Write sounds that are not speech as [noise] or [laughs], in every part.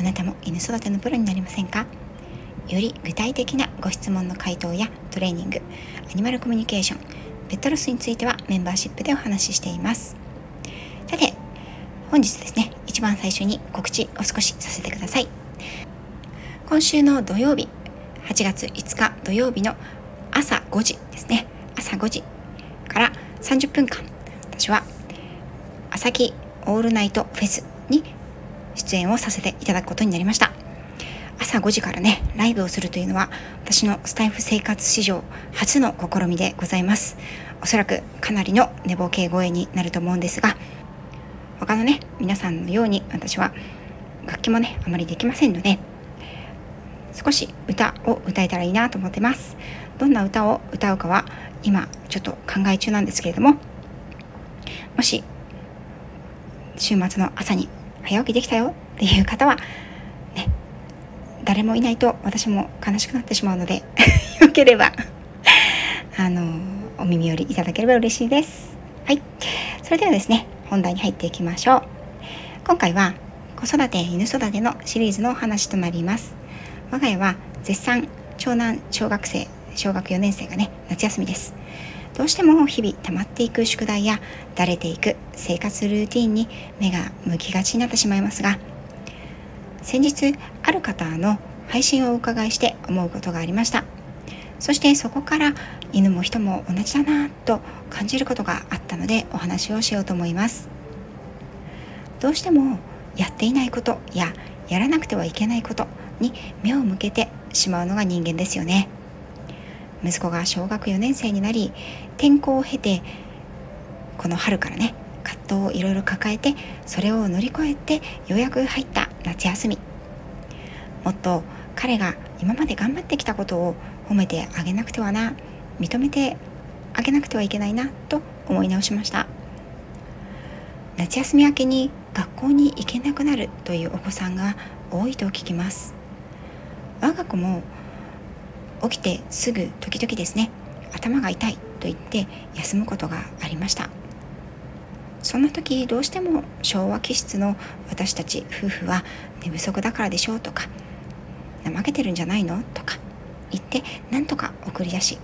あなたも犬育てのプロになりませんか？より具体的なご質問の回答やトレーニングアニマルコミュニケーションペットロスについてはメンバーシップでお話ししています。さて本日ですね一番最初に告知を少しさせてください。今週の土曜日8月5日土曜日の朝5時ですね。朝5時から30分間私は朝木オールナイトフェスに出演をさせていただくことになりました。朝5時からねライブをするというのは私のスタイフ生活史上初の試みでございます。おそらくかなりの寝ぼけ声になると思うんですが他のね皆さんのように私は楽器もねあまりできませんので少し歌を歌えたらいいなと思ってます。どんな歌を歌うかは今ちょっと考え中なんですけれどももし週末の朝に早起きできたよっていう方は、ね、誰もいないと私も悲しくなってしまうので [laughs] よければあのお耳寄りいただければ嬉しいです。はい。それではですね、本題に入っていきましょう。今回は子育て、犬育てのシリーズのお話となります。我が家は絶賛長男小学生、小学4年生がね、夏休みです。どうしても日々溜まっていく宿題やだれていく生活ルーティンに目が向きがちになってしまいますが先日ある方の配信をお伺いして思うことがありました。そしてそこから犬も人も同じだなと感じることがあったのでお話をしようと思います。どうしてもやっていないことややらなくてはいけないことに目を向けてしまうのが人間ですよね。息子が小学4年生になり転校を経てこの春からね葛藤をいろいろ抱えてそれを乗り越えてようやく入った夏休み。もっと彼が今まで頑張ってきたことを褒めてあげなくてはな認めてあげなくてはいけないなと思い直しました。夏休み明けに学校に行けなくなるというお子さんが多いと聞きます。我が子も起きてすぐ時々ですね頭が痛いと言って休むことがありました。そんな時どうしても昭和気質の私たち夫婦は寝不足だからでしょうとか怠けてるんじゃないのとか言ってなんとか送り出し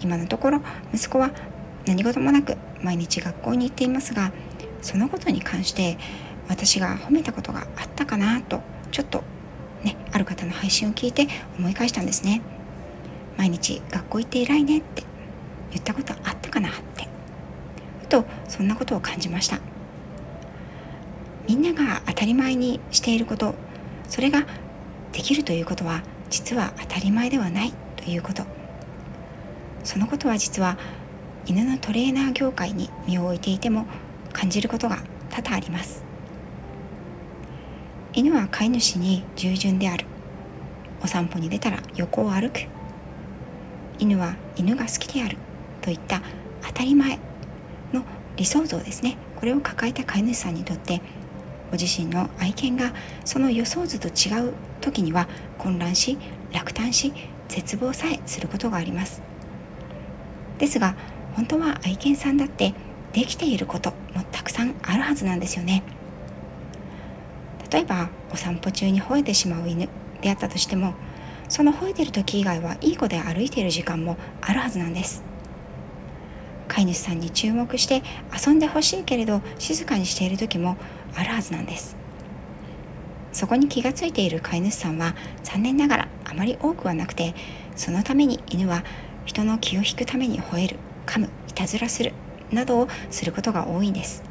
今のところ息子は何事もなく毎日学校に行っていますがそのことに関して私が褒めたことがあったかなとちょっとねある方の配信を聞いて思い返したんですね。毎日学校行って偉いねって言ったことあったかなって。ふとそんなことを感じました。みんなが当たり前にしていることそれができるということは実は当たり前ではないということ。そのことは実は犬のトレーナー業界に身を置いていても感じることが多々あります。犬は飼い主に従順である。お散歩に出たら横を歩く。犬は犬が好きであるといった当たり前の理想像ですね。これを抱えた飼い主さんにとってご自身の愛犬がその予想図と違う時には混乱し落胆し絶望さえすることがあります。ですが本当は愛犬さんだってできていることもたくさんあるはずなんですよね。例えばお散歩中に吠えてしまう犬であったとしてもその吠えてる時以外はいい子で歩いている時間もあるはずなんです。飼い主さんに注目して遊んでほしいけれど静かにしている時もあるはずなんです。そこに気がついている飼い主さんは残念ながらあまり多くはなくてそのために犬は人の気を引くために吠える噛むいたずらするなどをすることが多いんです。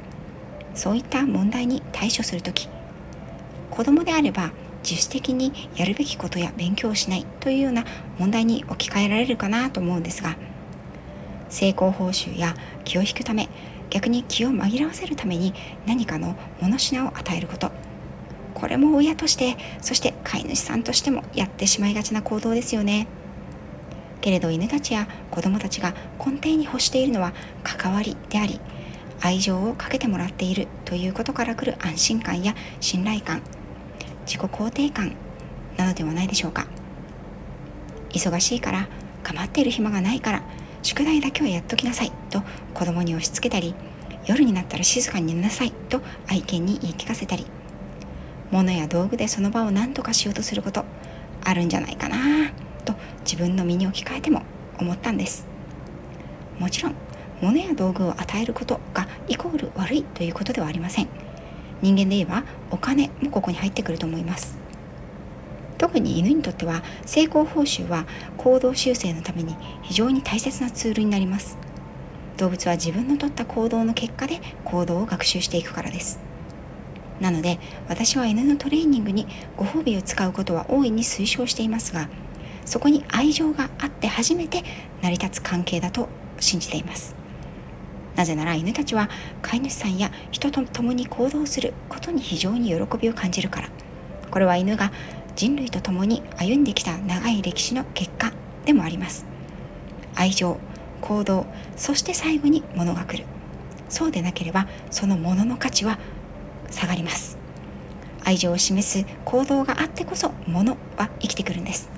そういった問題に対処する時子供であれば自主的にやるべきことや勉強をしないというような問題に置き換えられるかなと思うんですが成功報酬や気を引くため逆に気を紛らわせるために何かの物品を与えること。これも親としてそして飼い主さんとしてもやってしまいがちな行動ですよね。けれど犬たちや子供たちが根底に欲しているのは関わりであり愛情をかけてもらっているということからくる安心感や信頼感。自己肯定感なのではないでしょうか。忙しいから構っている暇がないから宿題だけはやっときなさいと子供に押し付けたり夜になったら静かに寝なさいと愛犬に言い聞かせたり。物や道具でその場を何とかしようとすることあるんじゃないかなと自分の身に置き換えても思ったんです。もちろん物や道具を与えることがイコール悪いということではありません。人間で言えばお金もここに入ってくると思います。特に犬にとっては成功報酬は行動修正のために非常に大切なツールになります。動物は自分の取った行動の結果で行動を学習していくからです。なので私は犬のトレーニングにご褒美を使うことは大いに推奨していますがそこに愛情があって初めて成り立つ関係だと信じています。なぜなら犬たちは飼い主さんや人と共に行動することに非常に喜びを感じるから。これは犬が人類と共に歩んできた長い歴史の結果でもあります。愛情行動そして最後に物が来る。そうでなければその物の価値は下がります。愛情を示す行動があってこそ物は生きてくるんです。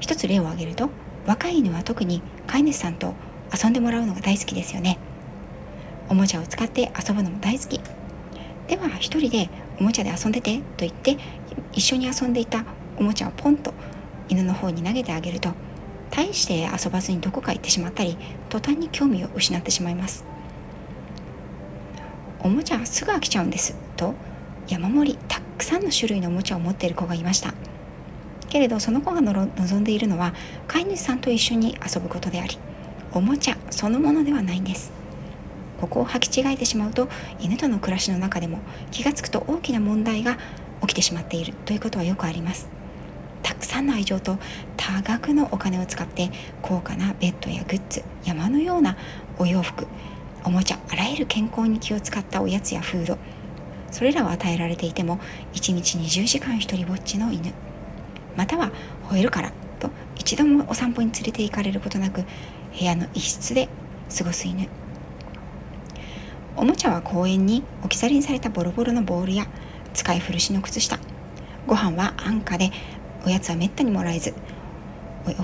一つ例を挙げると若い犬は特に飼い主さんと遊んでもらうのが大好きですよね。おもちゃを使って遊ぶのも大好き。では一人でおもちゃで遊んでてと言って一緒に遊んでいたおもちゃをポンと犬の方に投げてあげると大して遊ばずにどこか行ってしまったり途端に興味を失ってしまいます。おもちゃすぐ飽きちゃうんですと山盛りたくさんの種類のおもちゃを持っている子がいました。けれどその子が望んでいるのは飼い主さんと一緒に遊ぶことでありおもちゃそのものではないんです。ここを履き違えてしまうと犬との暮らしの中でも気が付くと大きな問題が起きてしまっているということはよくあります。たくさんの愛情と多額のお金を使って高価なベッドやグッズ山のようなお洋服おもちゃあらゆる健康に気を使ったおやつやフードそれらを与えられていても1日20時間一りぼっちの犬または吠えるからと一度もお散歩に連れて行かれることなく部屋の一室で過ごす犬。おもちゃは公園に置き去りにされたボロボロのボールや使い古しの靴下。ご飯は安価でおやつはめったにもらえず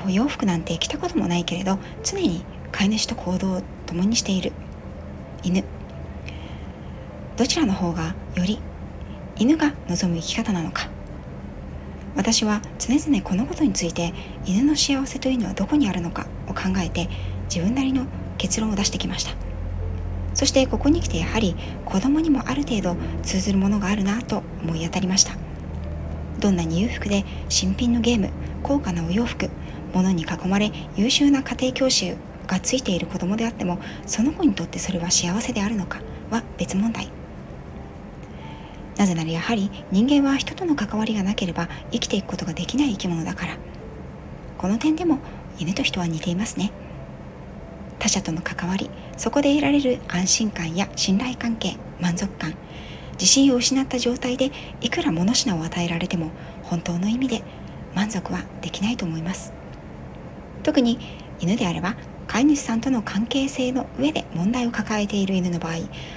お洋服なんて着たこともないけれど常に飼い主と行動を共にしている犬。どちらの方がより犬が望む生き方なのか。私は常々このことについて犬の幸せというのはどこにあるのかを考えて自分なりの結論を出してきました。そしてここに来てやはり子供にもある程度通ずるものがあるなと思い当たりました。どんなに裕福で新品のゲーム高価なお洋服物に囲まれ優秀な家庭教師がついている子供であってもその子にとってそれは幸せであるのかは別問題。なぜならやはり人間は人との関わりがなければ生きていくことができない生き物だから。この点でも犬と人は似ていますね。他者との関わりそこで得られる安心感や信頼関係満足感自信を失った状態でいくら物品を与えられても本当の意味で満足はできないと思います。特に犬であれば飼い主さんとの関係性の上で問題を抱えている犬の場合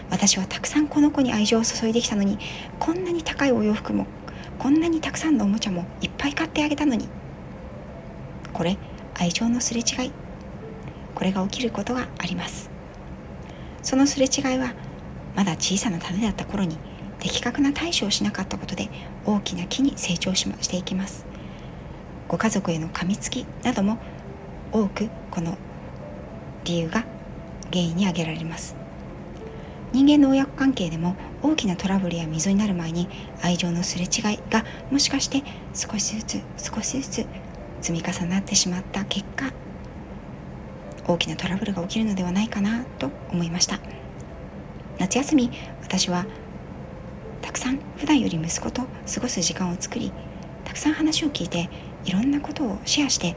私はたくさんこの子に愛情を注いできたのにこんなに高いお洋服もこんなにたくさんのおもちゃもいっぱい買ってあげたのに。これ愛情のすれ違い。これが起きることがあります。そのすれ違いはまだ小さな種だった頃に的確な対処をしなかったことで大きな木に成長ししていきます。ご家族への噛みつきなども多くこの理由が原因に挙げられます。人間の親子関係でも大きなトラブルや溝になる前に愛情のすれ違いがもしかして少しずつ少しずつ積み重なってしまった結果大きなトラブルが起きるのではないかなと思いました。夏休み私はたくさん普段より息子と過ごす時間を作りたくさん話を聞いていろんなことをシェアして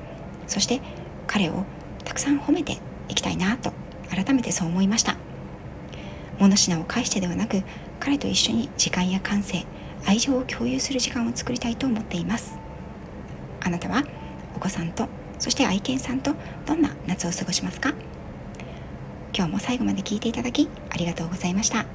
そして彼をたくさん褒めていきたいなと改めてそう思いました。物品を介してではなく彼と一緒に時間や感性愛情を共有する時間を作りたいと思っています。あなたはお子さんとそして愛犬さんとどんな夏を過ごしますか？今日も最後まで聞いていただきありがとうございました。